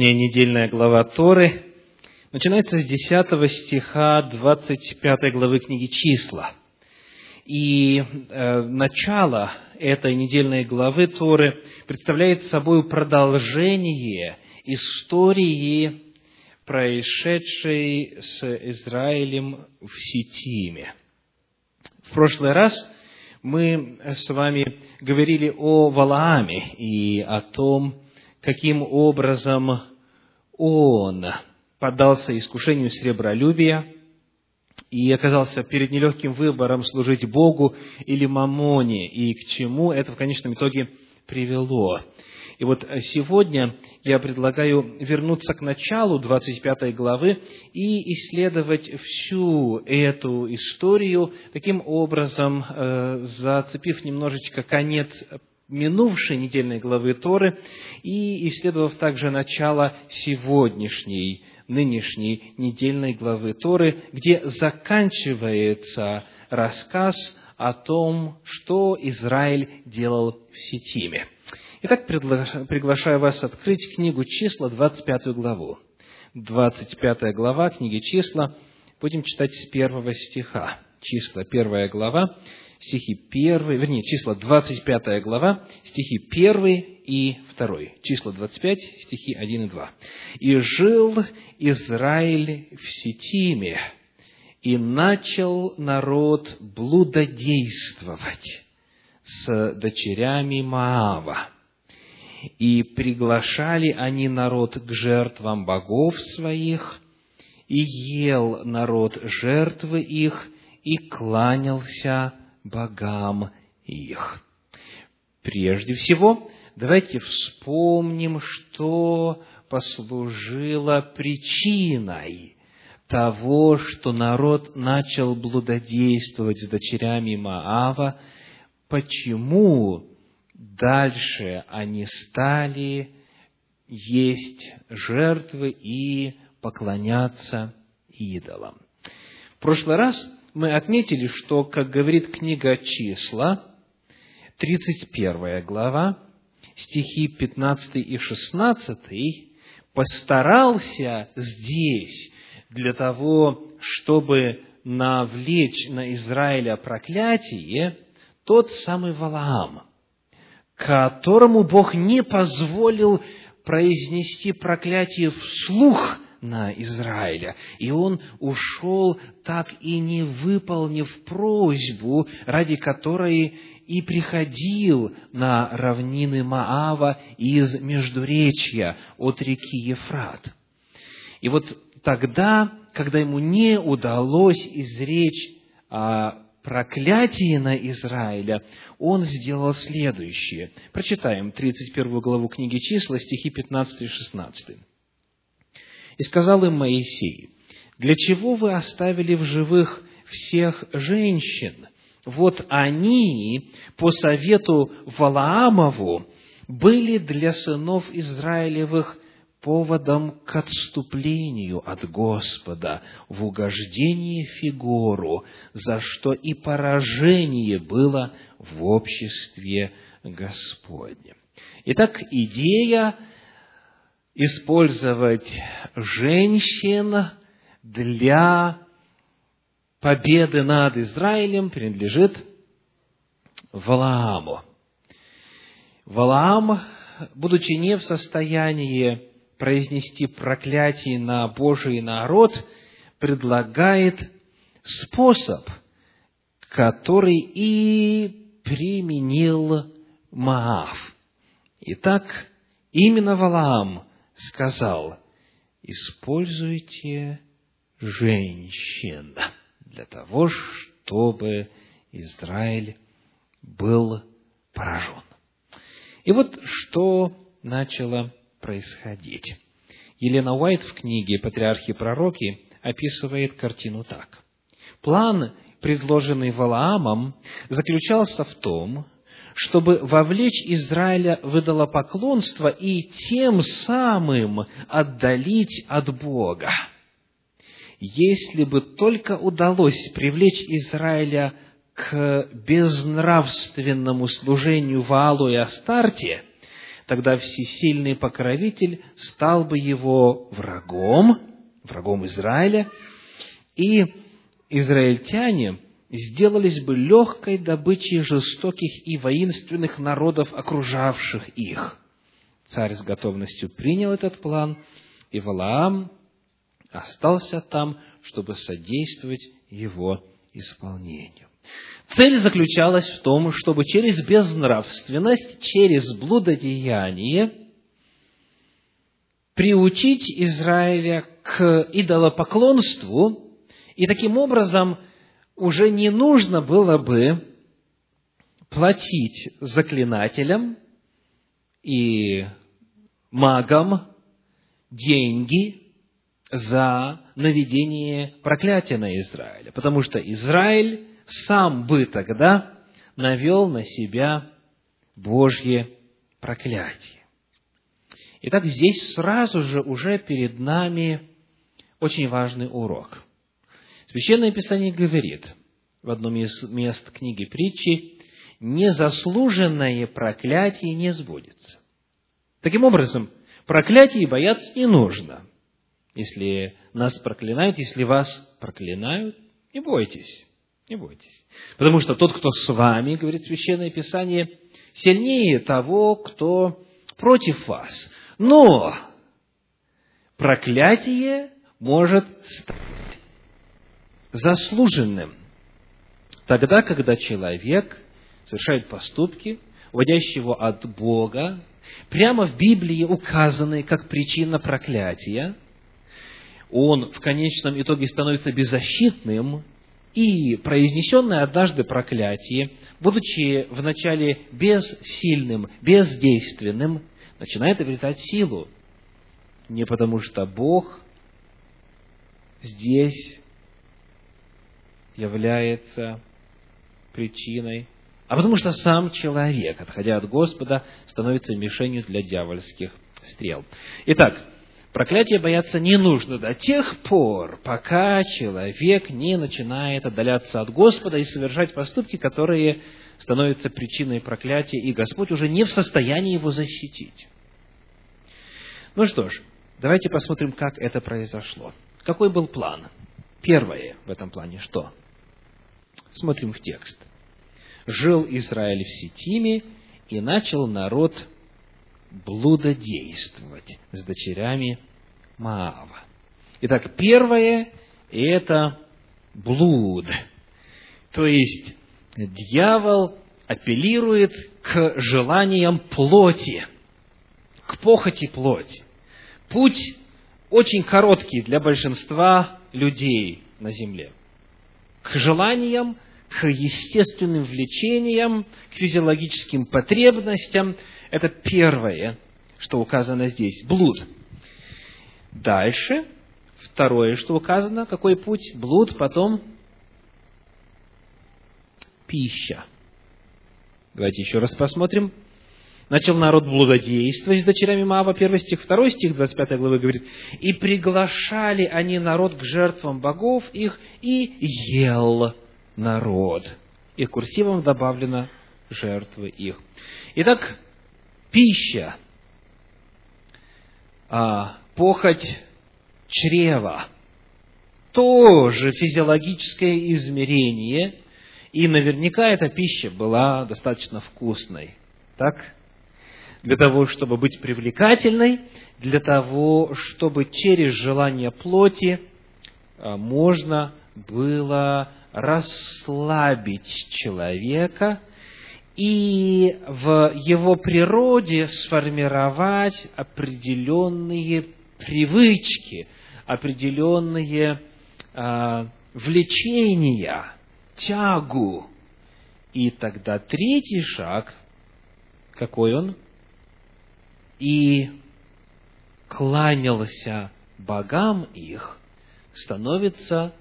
Сегодняшняя недельная глава Торы начинается с 10 стиха 25 главы книги «Числа». И э, начало этой недельной главы Торы представляет собой продолжение истории, происшедшей с Израилем в Ситиме. В прошлый раз мы с вами говорили о Валааме и о том, каким образом он поддался искушению сребролюбия и оказался перед нелегким выбором служить Богу или Мамоне, и к чему это в конечном итоге привело. И вот сегодня я предлагаю вернуться к началу 25 главы и исследовать всю эту историю, таким образом э, зацепив немножечко конец минувшей недельной главы Торы и исследовав также начало сегодняшней, нынешней недельной главы Торы, где заканчивается рассказ о том, что Израиль делал в Ситтиме. Итак, приглашаю вас открыть книгу числа, 25 главу. 25 глава книги числа, будем читать с первого стиха. Числа, первая глава, стихи 1, вернее, числа 25 глава, стихи 1 и 2. Числа 25, стихи 1 и 2. «И жил Израиль в Ситтиме, и начал народ блудодействовать с дочерями Моава. И приглашали они народ к жертвам богов своих, и ел народ жертвы их, и кланялся богам их. Прежде всего, давайте вспомним, что послужило причиной того, что народ начал блудодействовать с дочерями Маава, почему дальше они стали есть жертвы и поклоняться идолам. В прошлый раз мы отметили, что, как говорит книга «Числа», 31 глава, стихи 15 и 16, постарался здесь для того, чтобы навлечь на Израиля проклятие тот самый Валаам, которому Бог не позволил произнести проклятие вслух – на Израиля. И он ушел, так и не выполнив просьбу, ради которой и приходил на равнины Маава из Междуречья от реки Ефрат. И вот тогда, когда ему не удалось изречь о проклятии на Израиля, он сделал следующее. Прочитаем 31 главу книги числа, стихи 15 и 16. И сказал им Моисей, для чего вы оставили в живых всех женщин? Вот они, по совету Валаамову, были для сынов Израилевых поводом к отступлению от Господа в угождении Фигору, за что и поражение было в обществе Господнем. Итак, идея использовать женщин для победы над Израилем принадлежит Валааму. Валаам, будучи не в состоянии произнести проклятие на Божий народ, предлагает способ, который и применил Маав. Итак, именно Валаам сказал, используйте женщин для того, чтобы Израиль был поражен. И вот что начало происходить. Елена Уайт в книге «Патриархи и пророки» описывает картину так. План, предложенный Валаамом, заключался в том, чтобы вовлечь Израиля в идолопоклонство и тем самым отдалить от Бога. Если бы только удалось привлечь Израиля к безнравственному служению Ваалу и Астарте, тогда всесильный покровитель стал бы его врагом, врагом Израиля, и израильтяне сделались бы легкой добычей жестоких и воинственных народов, окружавших их. Царь с готовностью принял этот план, и Валаам остался там, чтобы содействовать его исполнению. Цель заключалась в том, чтобы через безнравственность, через блудодеяние приучить Израиля к идолопоклонству, и таким образом уже не нужно было бы платить заклинателям и магам деньги за наведение проклятия на Израиля, потому что Израиль сам бы тогда навел на себя Божье проклятие. Итак, здесь сразу же уже перед нами очень важный урок. Священное Писание говорит в одном из мест книги притчи, незаслуженное проклятие не сбудется. Таким образом, проклятий бояться не нужно. Если нас проклинают, если вас проклинают, не бойтесь, не бойтесь. Потому что тот, кто с вами, говорит Священное Писание, сильнее того, кто против вас. Но проклятие может стать заслуженным. Тогда, когда человек совершает поступки, уводящие его от Бога, прямо в Библии указанные как причина проклятия, он в конечном итоге становится беззащитным, и произнесенное однажды проклятие, будучи вначале бессильным, бездейственным, начинает обретать силу. Не потому что Бог здесь является причиной, а потому что сам человек, отходя от Господа, становится мишенью для дьявольских стрел. Итак, проклятие бояться не нужно до тех пор, пока человек не начинает отдаляться от Господа и совершать поступки, которые становятся причиной проклятия, и Господь уже не в состоянии его защитить. Ну что ж, давайте посмотрим, как это произошло. Какой был план? Первое в этом плане что? Смотрим в текст. «Жил Израиль в Ситтиме, и начал народ блудодействовать с дочерями Маава». Итак, первое – это блуд. То есть, дьявол апеллирует к желаниям плоти, к похоти плоти. Путь очень короткий для большинства людей на земле к желаниям, к естественным влечениям, к физиологическим потребностям. Это первое, что указано здесь. Блуд. Дальше, второе, что указано, какой путь? Блуд, потом пища. Давайте еще раз посмотрим. Начал народ блудодействовать с дочерями Маава, первый стих, второй стих 25 главы говорит, «И приглашали они народ к жертвам богов их, и ел народ». И курсивом добавлено жертвы их. Итак, пища, а, похоть чрева, тоже физиологическое измерение, и наверняка эта пища была достаточно вкусной. Так? Для того, чтобы быть привлекательной, для того, чтобы через желание плоти а, можно было расслабить человека и в его природе сформировать определенные привычки, определенные э, влечения, тягу. И тогда третий шаг, какой он? И кланялся богам их, становится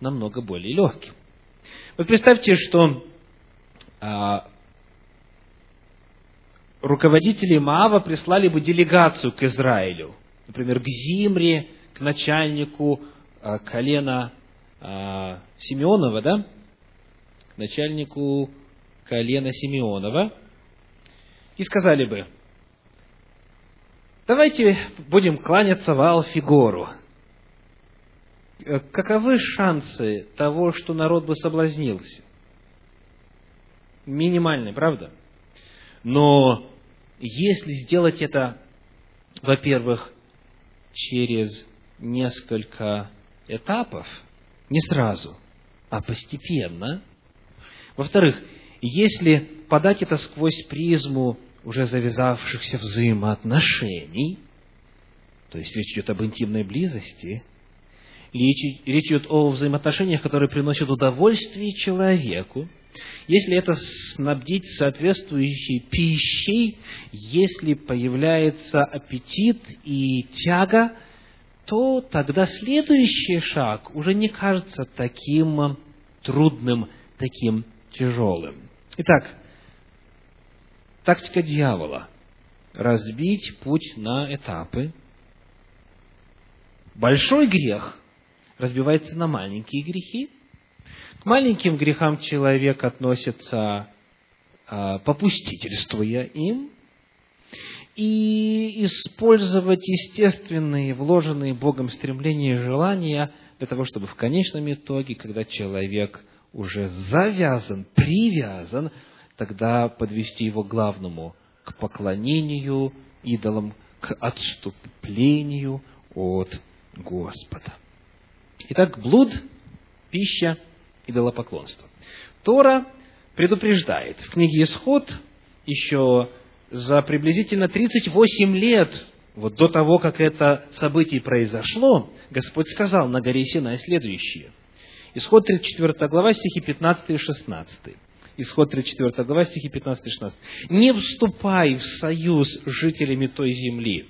намного более легким. Вот представьте, что а, руководители Маава прислали бы делегацию к Израилю, например, к Зимре, к начальнику а, колена а, Симеонова, да? К начальнику колена Симеонова, и сказали бы, Давайте будем кланяться в Алфигору. Э, каковы шансы того, что народ бы соблазнился? Минимальные, правда? Но если сделать это, во-первых, через несколько этапов, не сразу, а постепенно. Во-вторых, если подать это сквозь призму уже завязавшихся взаимоотношений, то есть речь идет об интимной близости, речь, идет о взаимоотношениях, которые приносят удовольствие человеку, если это снабдить соответствующей пищей, если появляется аппетит и тяга, то тогда следующий шаг уже не кажется таким трудным, таким тяжелым. Итак, тактика дьявола – разбить путь на этапы. Большой грех разбивается на маленькие грехи. К маленьким грехам человек относится а, попустительствуя им, и использовать естественные, вложенные Богом стремления и желания для того, чтобы в конечном итоге, когда человек уже завязан, привязан, тогда подвести его к главному, к поклонению идолам, к отступлению от Господа. Итак, блуд, пища, идолопоклонство. Тора предупреждает в книге Исход еще за приблизительно 38 лет, вот до того, как это событие произошло, Господь сказал на горе Синай следующее. Исход 34 глава, стихи 15 и 16. Исход 34 глава, стихи 15 и 16. «Не вступай в союз с жителями той земли,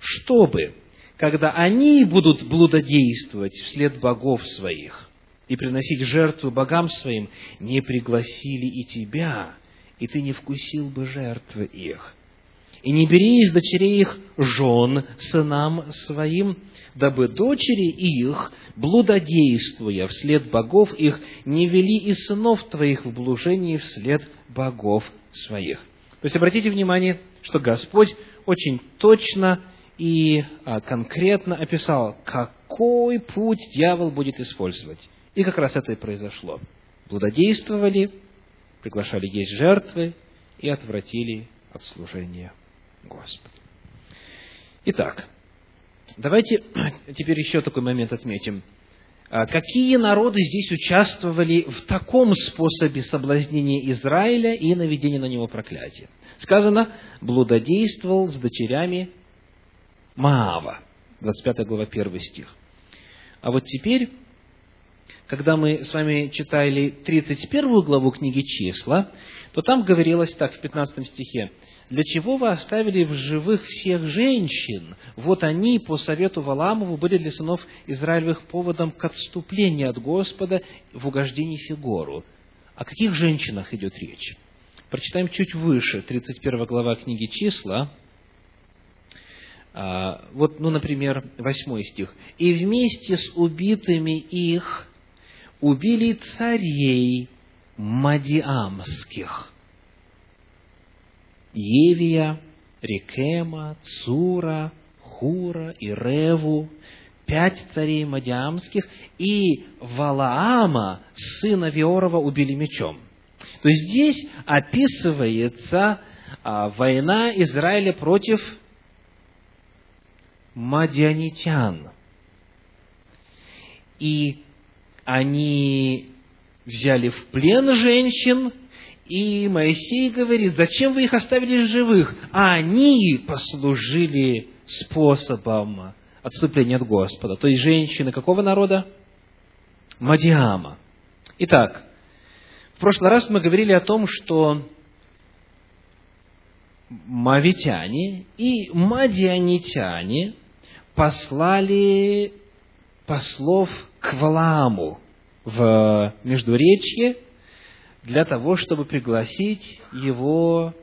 чтобы, когда они будут блудодействовать вслед богов своих и приносить жертвы богам своим, не пригласили и тебя, и ты не вкусил бы жертвы их. И не бери из дочерей их жен сынам своим, дабы дочери их, блудодействуя вслед богов их, не вели и сынов твоих в блужении вслед богов своих. То есть обратите внимание, что Господь очень точно и а, конкретно описал, какой путь дьявол будет использовать. И как раз это и произошло. Блудодействовали, приглашали есть жертвы и отвратили от служения Господу. Итак, давайте теперь еще такой момент отметим. А какие народы здесь участвовали в таком способе соблазнения Израиля и наведения на него проклятия? Сказано, блудодействовал с дочерями Маава. 25 глава, 1 стих. А вот теперь когда мы с вами читали 31 главу книги «Числа», то там говорилось так, в 15 стихе, «Для чего вы оставили в живых всех женщин? Вот они, по совету Валамову, были для сынов Израилевых поводом к отступлению от Господа в угождении Фигору». О каких женщинах идет речь? Прочитаем чуть выше, 31 глава книги «Числа», а, вот, ну, например, восьмой стих. «И вместе с убитыми их убили царей Мадиамских. Евия, Рекема, Цура, Хура и Реву, пять царей Мадиамских, и Валаама, сына Виорова, убили мечом. То есть здесь описывается а, война Израиля против мадианитян. И они взяли в плен женщин, и Моисей говорит, зачем вы их оставили живых? А они послужили способом отступления от Господа. То есть женщины какого народа? Мадиама. Итак, в прошлый раз мы говорили о том, что мавитяне и мадианитяне послали послов к Валааму в Междуречье для того, чтобы пригласить его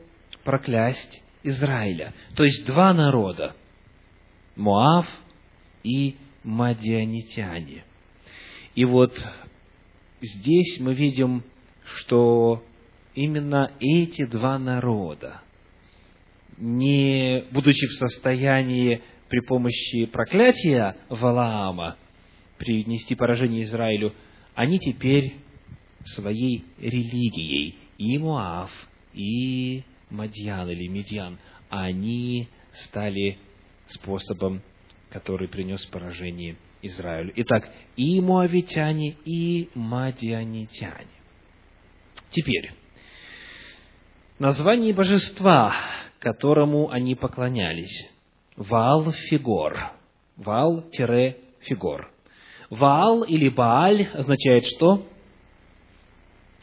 проклясть Израиля. То есть два народа – Моав и Мадианитяне. И вот здесь мы видим, что именно эти два народа не будучи в состоянии при помощи проклятия Валаама принести поражение Израилю, они теперь своей религией, и Муав, и Мадьян или Медьян, они стали способом, который принес поражение Израилю. Итак, и муавитяне, и мадианитяне. Теперь, название божества, которому они поклонялись. Ваал-Фигор. Ваал-Фигор. Ваал или Бааль означает что?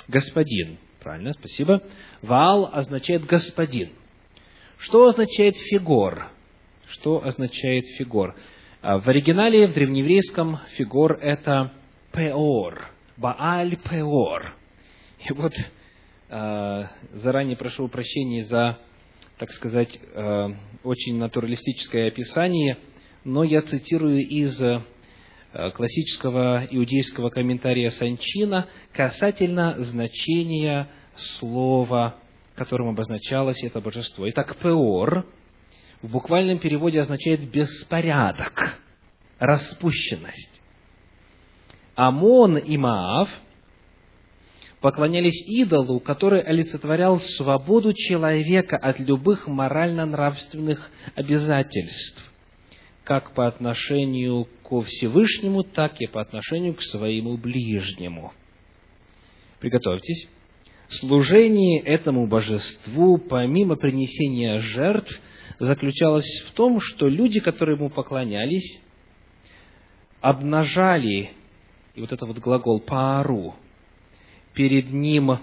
Господин. Правильно, спасибо. Ваал означает господин. Что означает фигор? Что означает фигор? А, в оригинале, в древнееврейском, фигор – это пеор, Бааль пеор. И вот а, заранее прошу прощения за, так сказать, а, очень натуралистическое описание, но я цитирую из классического иудейского комментария Санчина касательно значения слова, которым обозначалось это божество. Итак, пеор в буквальном переводе означает беспорядок, распущенность. Амон и Маав поклонялись идолу, который олицетворял свободу человека от любых морально-нравственных обязательств, как по отношению ко Всевышнему, так и по отношению к своему ближнему. Приготовьтесь. Служение этому божеству, помимо принесения жертв, заключалась в том, что люди, которые ему поклонялись, обнажали, и вот это вот глагол «паару», перед ним,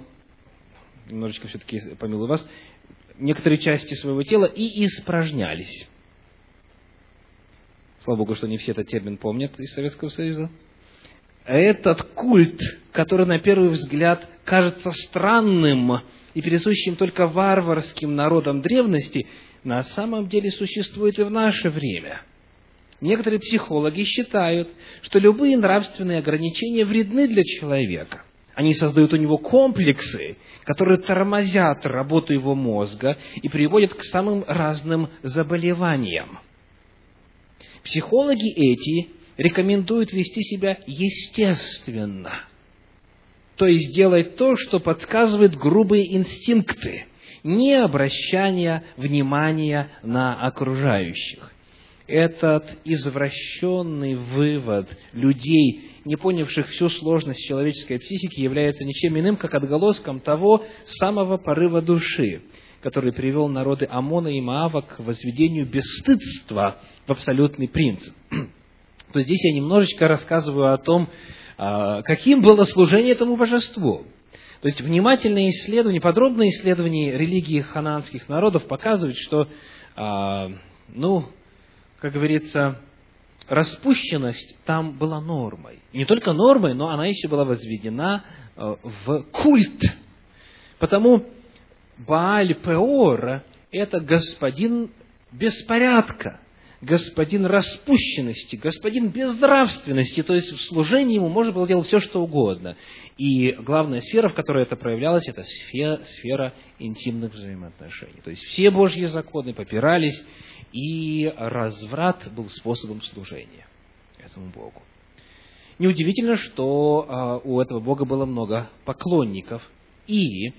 немножечко все-таки помилую вас, некоторые части своего тела и испражнялись. Слава Богу, что не все этот термин помнят из Советского Союза. Этот культ, который на первый взгляд кажется странным и присущим только варварским народам древности, на самом деле существует и в наше время. Некоторые психологи считают, что любые нравственные ограничения вредны для человека. Они создают у него комплексы, которые тормозят работу его мозга и приводят к самым разным заболеваниям. Психологи эти рекомендуют вести себя естественно, то есть делать то, что подсказывает грубые инстинкты – не обращания внимания на окружающих. Этот извращенный вывод людей, не понявших всю сложность человеческой психики, является ничем иным, как отголоском того самого порыва души, который привел народы Амона и Маава к возведению бесстыдства в абсолютный принцип. То здесь я немножечко рассказываю о том, а, каким было служение этому божеству. То есть внимательное исследование, подробное исследование религии хананских народов показывает, что, а, ну, как говорится, распущенность там была нормой. не только нормой, но она еще была возведена а, в культ. Потому Бааль Пеор – это господин беспорядка господин распущенности, господин безнравственности, то есть в служении ему можно было делать все, что угодно. И главная сфера, в которой это проявлялось, это сфера, сфера интимных взаимоотношений. То есть все Божьи законы попирались, и разврат был способом служения этому Богу. Неудивительно, что а, у этого Бога было много поклонников, и,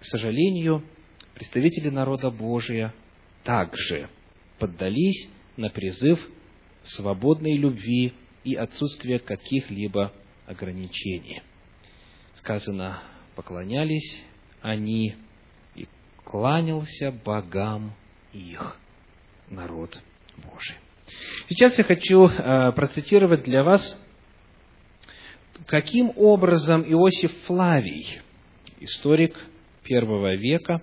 к сожалению, представители народа Божия также поддались на призыв свободной любви и отсутствие каких-либо ограничений. Сказано, поклонялись они и кланялся богам их народ Божий. Сейчас я хочу э, процитировать для вас, каким образом Иосиф Флавий, историк первого века,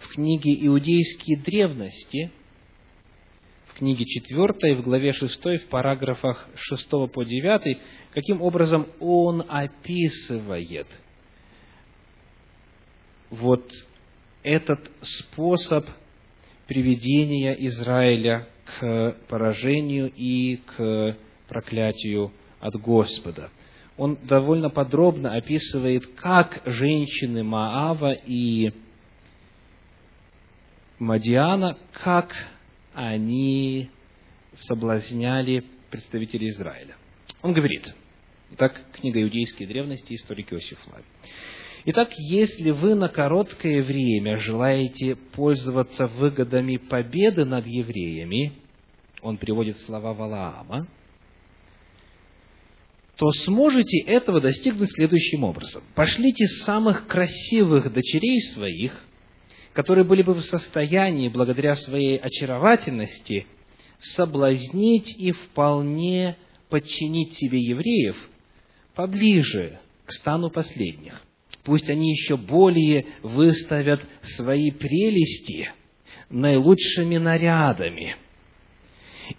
в книге «Иудейские древности» в книге 4, в главе 6, в параграфах 6 по 9, каким образом он описывает вот этот способ приведения Израиля к поражению и к проклятию от Господа. Он довольно подробно описывает, как женщины Маава и Мадиана, как они соблазняли представителей Израиля. Он говорит, итак, книга иудейской древности, историк Иосиф Флавий. Итак, если вы на короткое время желаете пользоваться выгодами победы над евреями, он приводит слова Валаама, то сможете этого достигнуть следующим образом. Пошлите самых красивых дочерей своих, которые были бы в состоянии, благодаря своей очаровательности, соблазнить и вполне подчинить себе евреев поближе к стану последних. Пусть они еще более выставят свои прелести наилучшими нарядами –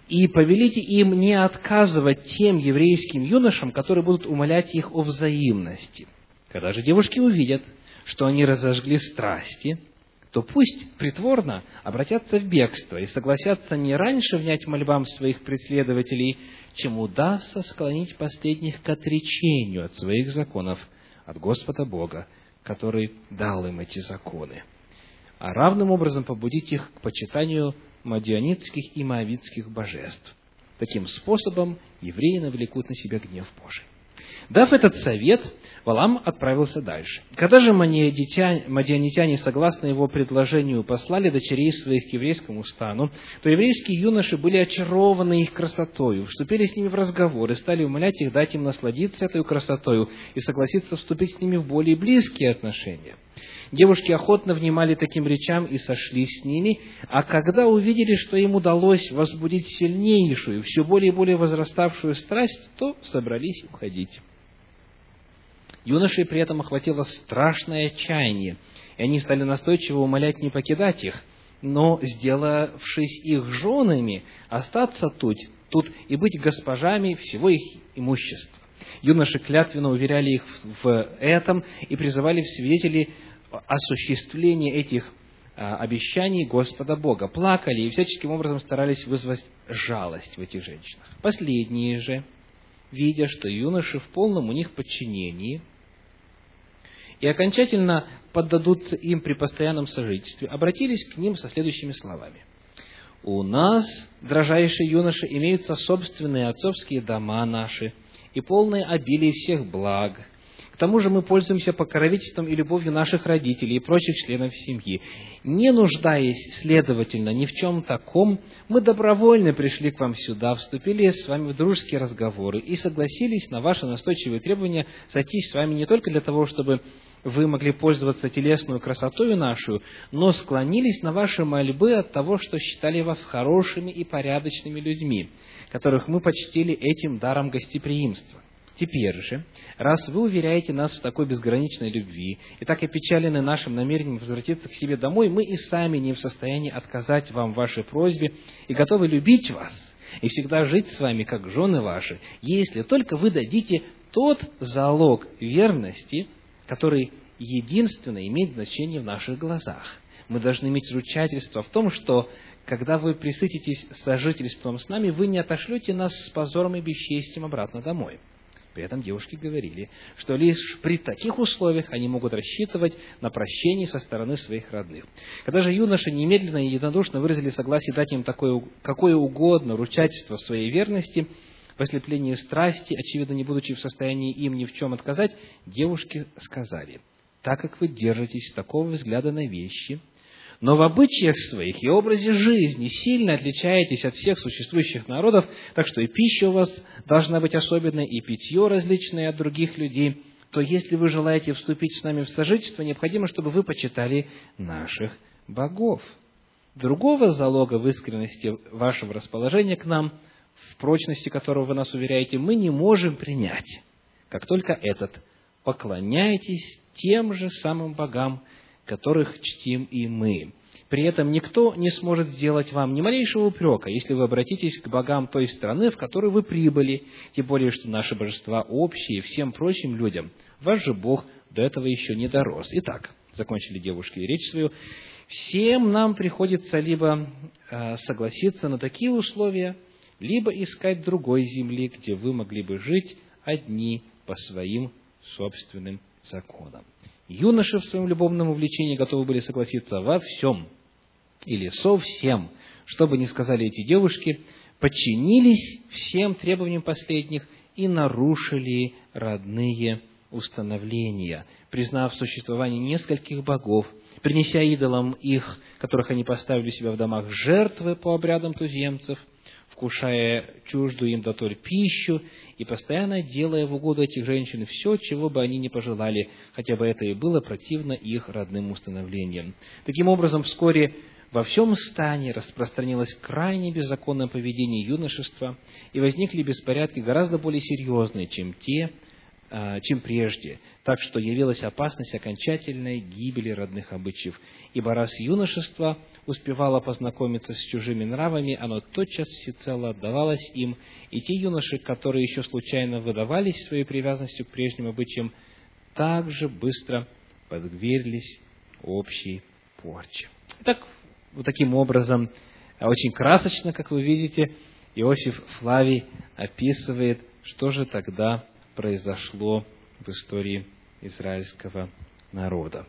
и повелите им не отказывать тем еврейским юношам, которые будут умолять их о взаимности. Когда же девушки увидят, что они разожгли страсти, то пусть притворно обратятся в бегство и согласятся не раньше внять мольбам своих преследователей, чем удастся склонить последних к отречению от своих законов, от Господа Бога, который дал им эти законы, а равным образом побудить их к почитанию мадианитских и моавитских божеств. Таким способом евреи навлекут на себя гнев Божий. Дав этот совет, Валам отправился дальше. Когда же мадианитяне, согласно его предложению, послали дочерей своих к еврейскому стану, то еврейские юноши были очарованы их красотою, вступили с ними в разговор и стали умолять их дать им насладиться этой красотою и согласиться вступить с ними в более близкие отношения. Девушки охотно внимали таким речам и сошли с ними, а когда увидели, что им удалось возбудить сильнейшую, все более и более возраставшую страсть, то собрались уходить. Юношей при этом охватило страшное отчаяние, и они стали настойчиво умолять не покидать их, но, сделавшись их женами, остаться тут, тут и быть госпожами всего их имущества. Юноши клятвенно уверяли их в этом и призывали в свидетели осуществление этих а, обещаний Господа Бога. Плакали и всяческим образом старались вызвать жалость в этих женщинах. Последние же, видя, что юноши в полном у них подчинении и окончательно поддадутся им при постоянном сожительстве, обратились к ним со следующими словами. «У нас, дрожайшие юноши, имеются собственные отцовские дома наши и полное обилие всех благ, к тому же мы пользуемся покровительством и любовью наших родителей и прочих членов семьи. Не нуждаясь, следовательно, ни в чем таком, мы добровольно пришли к вам сюда, вступили с вами в дружеские разговоры и согласились на ваши настойчивые требования сойтись с вами не только для того, чтобы вы могли пользоваться телесную красотою нашу, но склонились на ваши мольбы от того, что считали вас хорошими и порядочными людьми, которых мы почтили этим даром гостеприимства. Теперь же, раз вы уверяете нас в такой безграничной любви и так опечалены нашим намерением возвратиться к себе домой, мы и сами не в состоянии отказать вам в вашей просьбе и готовы любить вас и всегда жить с вами, как жены ваши, если только вы дадите тот залог верности, который единственно имеет значение в наших глазах. Мы должны иметь ручательство в том, что когда вы присытитесь сожительством с нами, вы не отошлете нас с позором и бесчестием обратно домой. При этом девушки говорили, что лишь при таких условиях они могут рассчитывать на прощение со стороны своих родных. Когда же юноши немедленно и единодушно выразили согласие дать им такое, какое угодно ручательство своей верности, в ослеплении страсти, очевидно, не будучи в состоянии им ни в чем отказать, девушки сказали, так как вы держитесь такого взгляда на вещи – но в обычаях своих и образе жизни сильно отличаетесь от всех существующих народов, так что и пища у вас должна быть особенная, и питье различное от других людей, то если вы желаете вступить с нами в сожительство, необходимо, чтобы вы почитали наших богов. Другого залога в искренности вашего расположения к нам, в прочности которого вы нас уверяете, мы не можем принять, как только этот. Поклоняйтесь тем же самым богам, которых чтим и мы. При этом никто не сможет сделать вам ни малейшего упрека, если вы обратитесь к богам той страны, в которую вы прибыли, тем более, что наши божества общие всем прочим людям. Ваш же Бог до этого еще не дорос. Итак, закончили девушки речь свою, всем нам приходится либо э, согласиться на такие условия, либо искать другой земли, где вы могли бы жить одни по своим собственным законам. Юноши в своем любовном увлечении готовы были согласиться во всем, или совсем, что бы ни сказали эти девушки, подчинились всем требованиям последних и нарушили родные установления, признав существование нескольких богов, принеся идолам их, которых они поставили себя в домах, жертвы по обрядам туземцев, вкушая чуждую им дотоль пищу и постоянно делая в угоду этих женщин все, чего бы они ни пожелали, хотя бы это и было противно их родным установлениям. Таким образом, вскоре во всем стане распространилось крайне беззаконное поведение юношества, и возникли беспорядки гораздо более серьезные, чем те, а, чем прежде, так что явилась опасность окончательной гибели родных обычаев. Ибо раз юношество успевало познакомиться с чужими нравами, оно тотчас всецело отдавалось им, и те юноши, которые еще случайно выдавались своей привязанностью к прежним обычаям, также быстро подверглись общей порче. Итак, вот таким образом, очень красочно, как вы видите, Иосиф Флавий описывает, что же тогда произошло в истории израильского народа.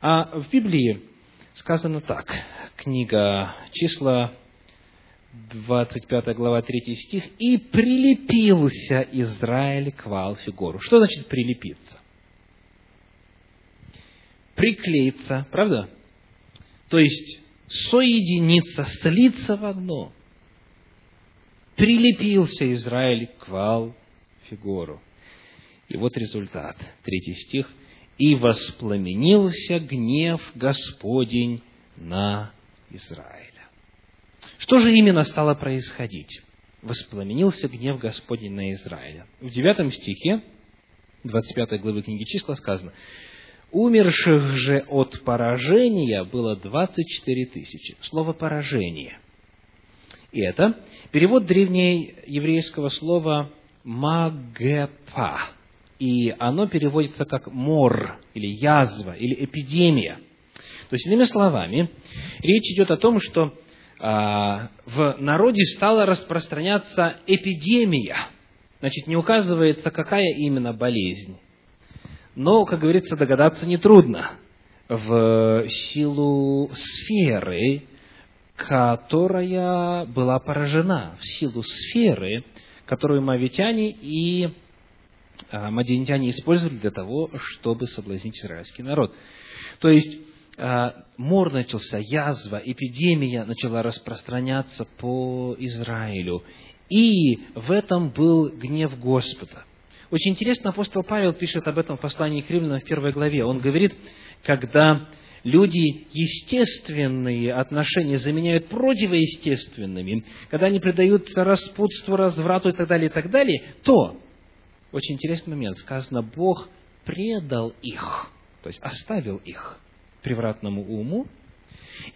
А в Библии сказано так. Книга числа, 25 глава, 3 стих. «И прилепился Израиль к Ваалфигору». Что значит прилепиться? Приклеиться, правда? То есть соединиться, слиться в одно. Прилепился Израиль к Ваал-Фигору. И вот результат. Третий стих. «И воспламенился гнев Господень на Израиля». Что же именно стало происходить? Воспламенился гнев Господень на Израиля. В девятом стихе 25 главы книги числа сказано, Умерших же от поражения было 24 тысячи. Слово «поражение». И это перевод древнееврейского слова «магепа», и оно переводится как мор, или язва, или эпидемия. То есть, иными словами, речь идет о том, что а, в народе стала распространяться эпидемия. Значит, не указывается, какая именно болезнь. Но, как говорится, догадаться нетрудно. В силу сферы, которая была поражена, в силу сферы, которую мавитяне и мадианитяне использовали для того, чтобы соблазнить израильский народ. То есть, а, мор начался, язва, эпидемия начала распространяться по Израилю. И в этом был гнев Господа. Очень интересно, апостол Павел пишет об этом в послании к Римлянам в первой главе. Он говорит, когда люди естественные отношения заменяют противоестественными, когда они предаются распутству, разврату и так далее, и так далее, то очень интересный момент. Сказано, Бог предал их, то есть оставил их превратному уму,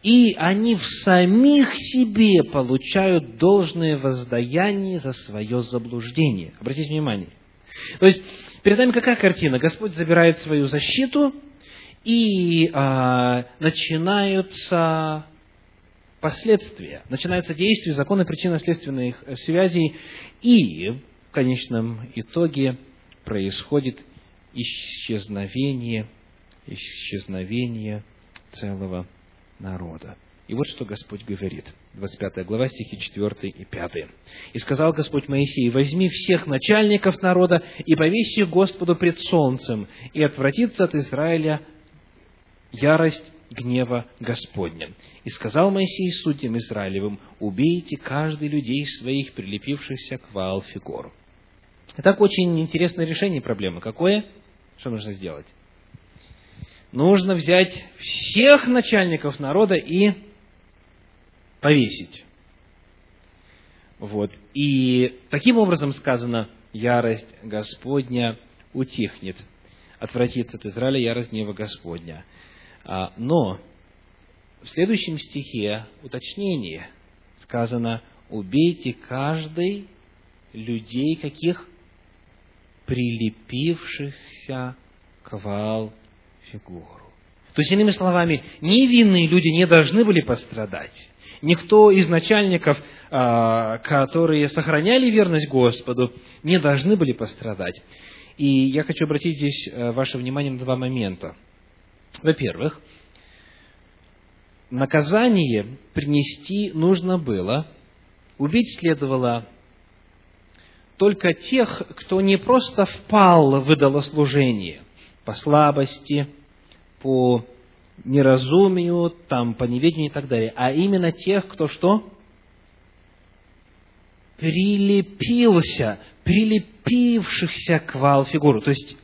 и они в самих себе получают должное воздаяние за свое заблуждение. Обратите внимание. То есть, перед нами какая картина? Господь забирает свою защиту, и а, начинаются последствия, начинаются действия закона причинно-следственных связей, и в конечном итоге происходит исчезновение, исчезновение целого народа. И вот что Господь говорит. 25 глава, стихи 4 и 5. «И сказал Господь Моисей, возьми всех начальников народа и повесь их Господу пред солнцем, и отвратится от Израиля ярость гнева Господня. И сказал Моисей судьям Израилевым, убейте каждый людей своих, прилепившихся к Ваалфигору. Итак, очень интересное решение проблемы. Какое? Что нужно сделать? Нужно взять всех начальников народа и повесить. Вот. И таким образом сказано, ярость Господня утихнет. Отвратится от Израиля ярость гнева Господня. А, но в следующем стихе уточнение сказано, убейте каждый людей каких? Прилепившихся к вал фигуру. То есть, иными словами, невинные люди не должны были пострадать. Никто из начальников, а, которые сохраняли верность Господу, не должны были пострадать. И я хочу обратить здесь э, ваше внимание на два момента. Во-первых, наказание принести нужно было, убить следовало только тех, кто не просто впал в идолослужение по слабости, по неразумию, там, по неведению и так далее, а именно тех, кто что? Прилепился, прилепившихся к вал-фигуру. То есть,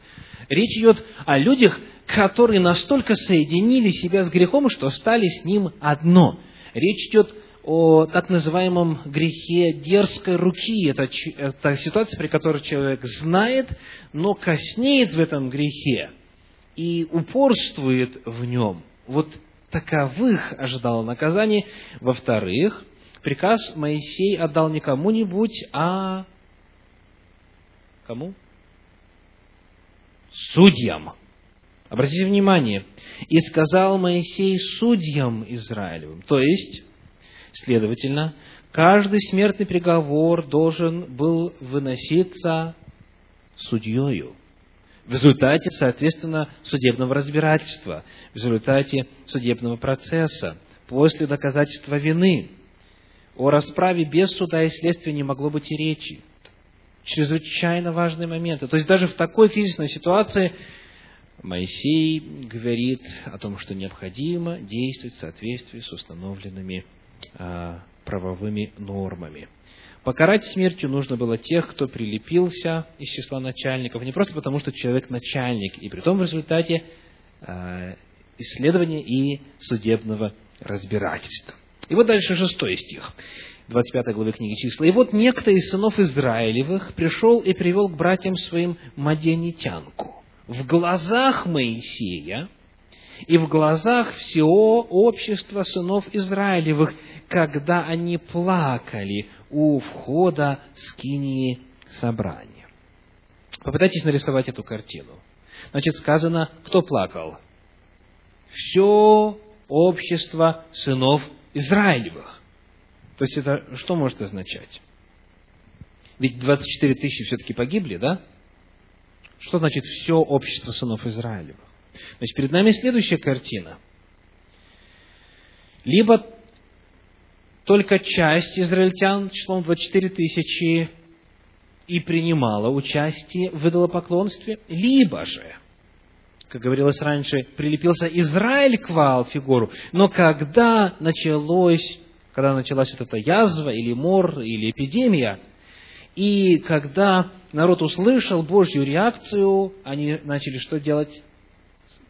речь идет о людях, которые настолько соединили себя с грехом, что стали с ним одно. Речь идет о так называемом грехе дерзкой руки. Это, это ситуация, при которой человек знает, но коснеет в этом грехе и упорствует в нем. Вот таковых ожидало наказание. Во-вторых, приказ Моисей отдал не кому-нибудь, а кому? Судьям. Обратите внимание, и сказал Моисей судьям Израилевым, то есть Следовательно, каждый смертный приговор должен был выноситься судьею. В результате, соответственно, судебного разбирательства, в результате судебного процесса, после доказательства вины. О расправе без суда и следствия не могло быть и речи. Чрезвычайно важные моменты. То есть даже в такой кризисной ситуации Моисей говорит о том, что необходимо действовать в соответствии с установленными а, правовыми нормами. Покарать смертью нужно было тех, кто прилепился из числа начальников, не просто потому, что человек начальник, и при том в результате э, исследования и судебного разбирательства. И вот дальше шестой стих, 25 главы книги числа. «И вот некто из сынов Израилевых пришел и привел к братьям своим маденитянку. В глазах Моисея и в глазах всего общества сынов Израилевых когда они плакали у входа скинии собрания. Попытайтесь нарисовать эту картину. Значит, сказано, кто плакал? Все общество сынов Израилевых. То есть это что может означать? Ведь 24 тысячи все-таки погибли, да? Что значит все общество сынов Израилевых? Значит, перед нами следующая картина. Либо только часть израильтян числом 24 тысячи и принимала участие в идолопоклонстве, либо же, как говорилось раньше, прилепился Израиль к Ваал-фигуру, но когда началось, когда началась вот эта язва, или мор, или эпидемия, и когда народ услышал Божью реакцию, они начали что делать?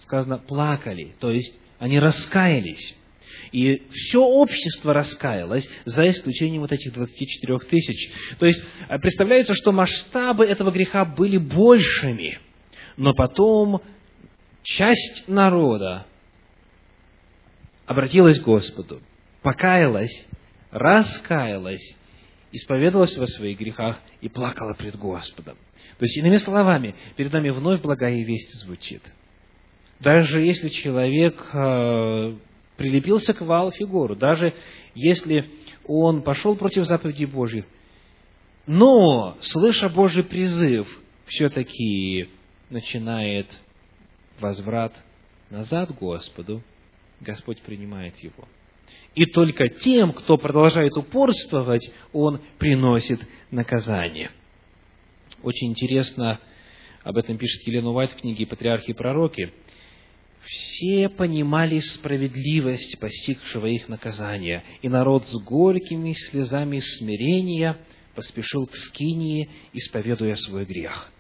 Сказано, плакали, то есть они раскаялись. И все общество раскаялось, за исключением вот этих 24 тысяч. То есть, э, представляется, что масштабы этого греха были большими. Но потом часть народа обратилась к Господу, покаялась, раскаялась, исповедовалась во своих грехах и плакала пред Господом. То есть, иными словами, перед нами вновь благая весть звучит. Даже если человек э, прилепился к Ваал-фигуру, даже если он пошел против заповедей Божьих, но, слыша Божий призыв, все-таки начинает возврат назад Господу, Господь принимает его. И только тем, кто продолжает упорствовать, Он приносит наказание. Очень интересно, об этом пишет Елена Уайт в книге «Патриархи и пророки», все понимали справедливость постигшего их наказания, и народ с горькими слезами смирения поспешил к скинии, исповедуя свой грех.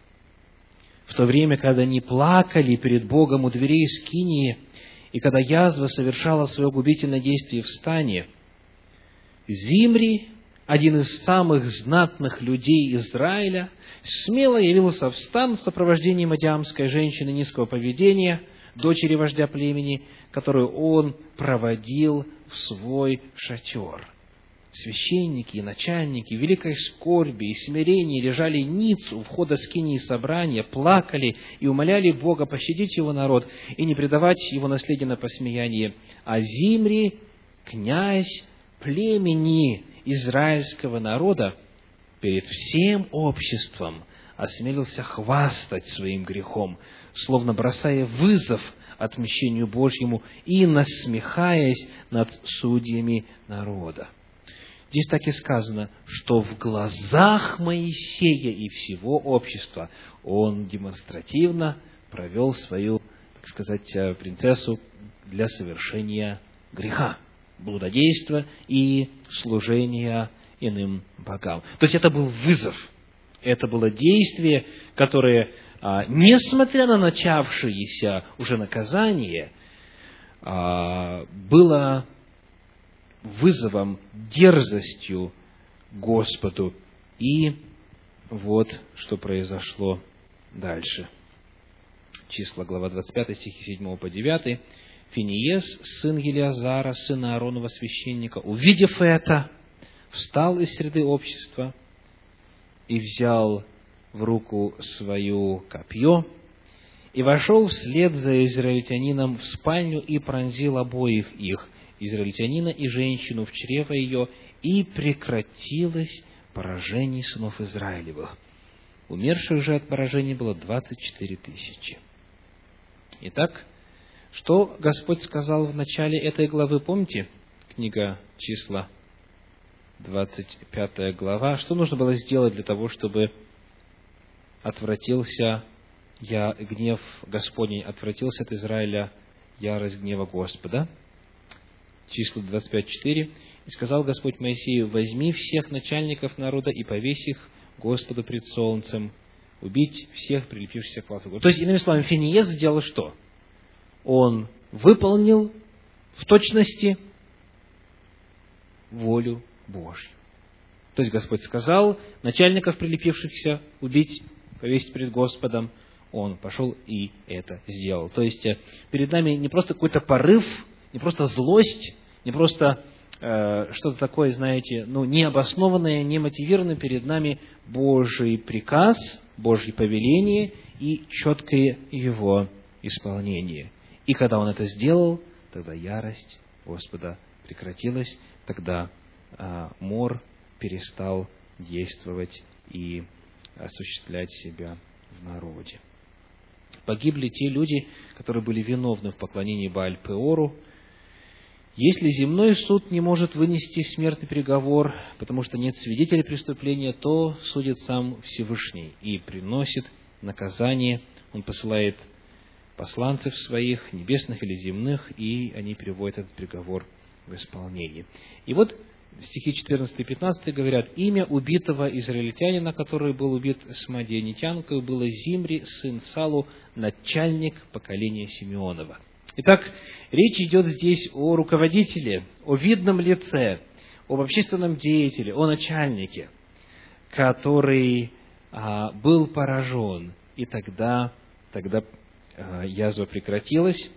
В то время, когда они плакали перед Богом у дверей скинии, и когда язва совершала свое губительное действие в стане, Зимри, один из самых знатных людей Израиля, смело явился в стан в сопровождении мадиамской женщины низкого поведения – дочери вождя племени, которую он проводил в свой шатер. Священники и начальники великой скорби и смирения лежали ниц у входа скинии собрания, плакали и умоляли Бога пощадить его народ и не предавать его наследие на посмеяние. А Зимри, князь племени израильского народа, перед всем обществом осмелился хвастать своим грехом, словно бросая вызов отмещению Божьему и насмехаясь над судьями народа. Здесь так и сказано, что в глазах Моисея и всего общества он демонстративно провел свою, так сказать, э, принцессу для совершения греха, блудодейства и служения иным богам. То есть это был вызов, это было действие, которое, а, несмотря на начавшееся уже наказание, а, было вызовом, дерзостью Господу. И вот что произошло дальше. Числа, глава 25, стихи 7 по 9. Финиес, сын Елиазара, сына Ааронова священника, увидев это, встал из среды общества и взял в руку свою копье, и вошел вслед за израильтянином в спальню и пронзил обоих их, израильтянина и женщину в чрево ее, и прекратилось поражение сынов Израилевых. Умерших же от поражения было двадцать четыре тысячи. Итак, что Господь сказал в начале этой главы, помните? Книга числа, 25 глава. Что нужно было сделать для того, чтобы отвратился я, гнев Господний, отвратился от Израиля ярость гнева Господа? Числа 25.4. «И сказал Господь Моисею, возьми всех начальников народа и повесь их Господу пред солнцем, убить всех прилепившихся к лавке». То есть, иными словами, Финиес сделал что? он выполнил в точности волю Божью. То есть Господь сказал, начальников прилепившихся убить, повесить перед Господом, он пошел и это сделал. То есть э, перед нами не просто какой-то порыв, не просто злость, не просто э, что-то такое, знаете, ну, необоснованное, не мотивированное перед нами Божий приказ, Божье повеление и четкое его исполнение. И когда он это сделал, тогда ярость Господа прекратилась, тогда а, мор перестал действовать и осуществлять себя в народе. Погибли те люди, которые были виновны в поклонении Бааль-Пеору. Если земной суд не может вынести смертный приговор, потому что нет свидетелей преступления, то судит сам Всевышний и приносит наказание. Он посылает посланцев своих, небесных или земных, и они приводят этот приговор в исполнение. И вот стихи 14 и 15 говорят, имя убитого израильтянина, который был убит с мадианитянкой, было Зимри, сын Салу, начальник поколения Симеонова. Итак, речь идет здесь о руководителе, о видном лице, об общественном деятеле, о начальнике, который а, был поражен, и тогда, тогда Э, язва прекратилась.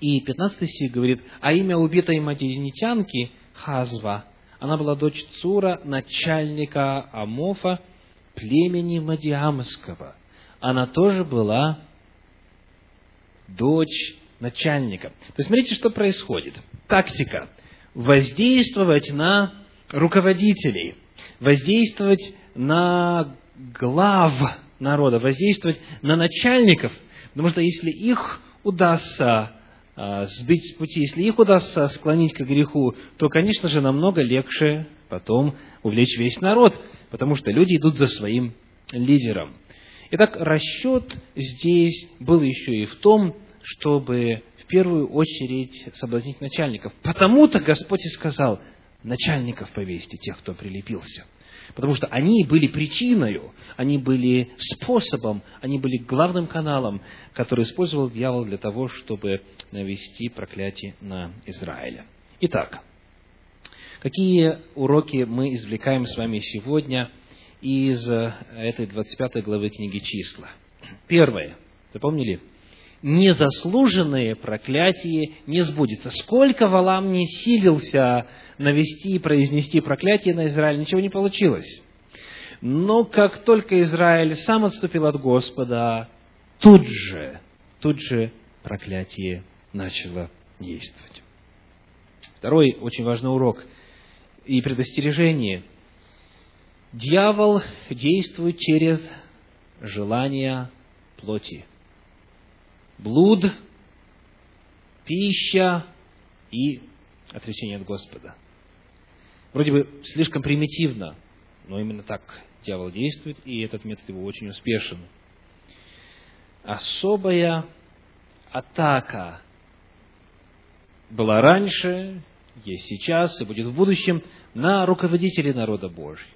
И 15 стих говорит, а имя убитой мадианитянки Хазва, она была дочь Цура, начальника Амофа, племени Мадиамского. Она тоже была дочь начальника. То есть, смотрите, что происходит. Тактика. Воздействовать на руководителей, воздействовать на глав народа, воздействовать на начальников – Потому что если их удастся а, сбить с пути, если их удастся склонить к греху, то, конечно же, намного легче потом увлечь весь народ, потому что люди идут за своим лидером. Итак, расчет здесь был еще и в том, чтобы в первую очередь соблазнить начальников. Потому-то Господь и сказал, начальников повесьте, тех, кто прилепился – Потому что они были причиной, они были способом, они были главным каналом, который использовал дьявол для того, чтобы навести проклятие на Израиля. Итак, какие уроки мы извлекаем с вами сегодня из этой 25 главы книги «Числа»? Первое. Запомнили? Незаслуженное проклятие не сбудется. Сколько Валам не силился навести и произнести проклятие на Израиль, ничего не получилось. Но как только Израиль сам отступил от Господа, тут же, тут же проклятие начало действовать. Второй очень важный урок и предостережение. Дьявол действует через желания плоти. Блуд, пища и отречение от Господа. Вроде бы слишком примитивно, но именно так дьявол действует, и этот метод его очень успешен. Особая атака была раньше, есть сейчас и будет в будущем на руководителей народа Божьего.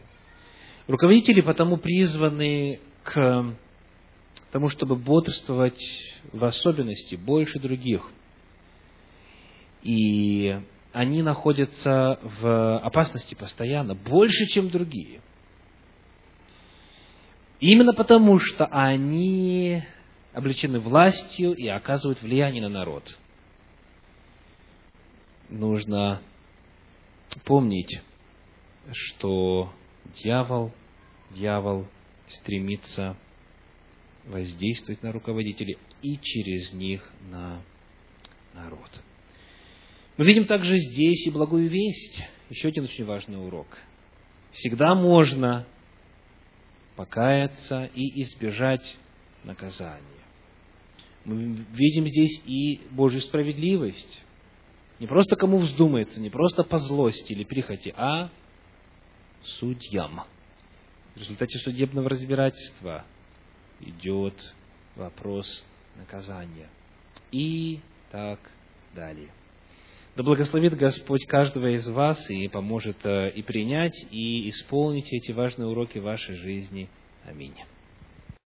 Руководители потому призваны к тому, чтобы бодрствовать в особенности больше других. И они находятся в опасности постоянно, больше, чем другие. Именно потому, что они облечены властью и оказывают влияние на народ. Нужно помнить, что дьявол, дьявол стремится воздействовать на руководителей и через них на народ. Мы видим также здесь и благую весть. Еще один очень важный урок. Всегда можно покаяться и избежать наказания. Мы видим здесь и Божью справедливость. Не просто кому вздумается, не просто по злости или прихоти, а судьям. В результате судебного разбирательства идет вопрос наказания. И так далее. Да благословит Господь каждого из вас и поможет э, и принять, и исполнить эти важные уроки вашей жизни. Аминь.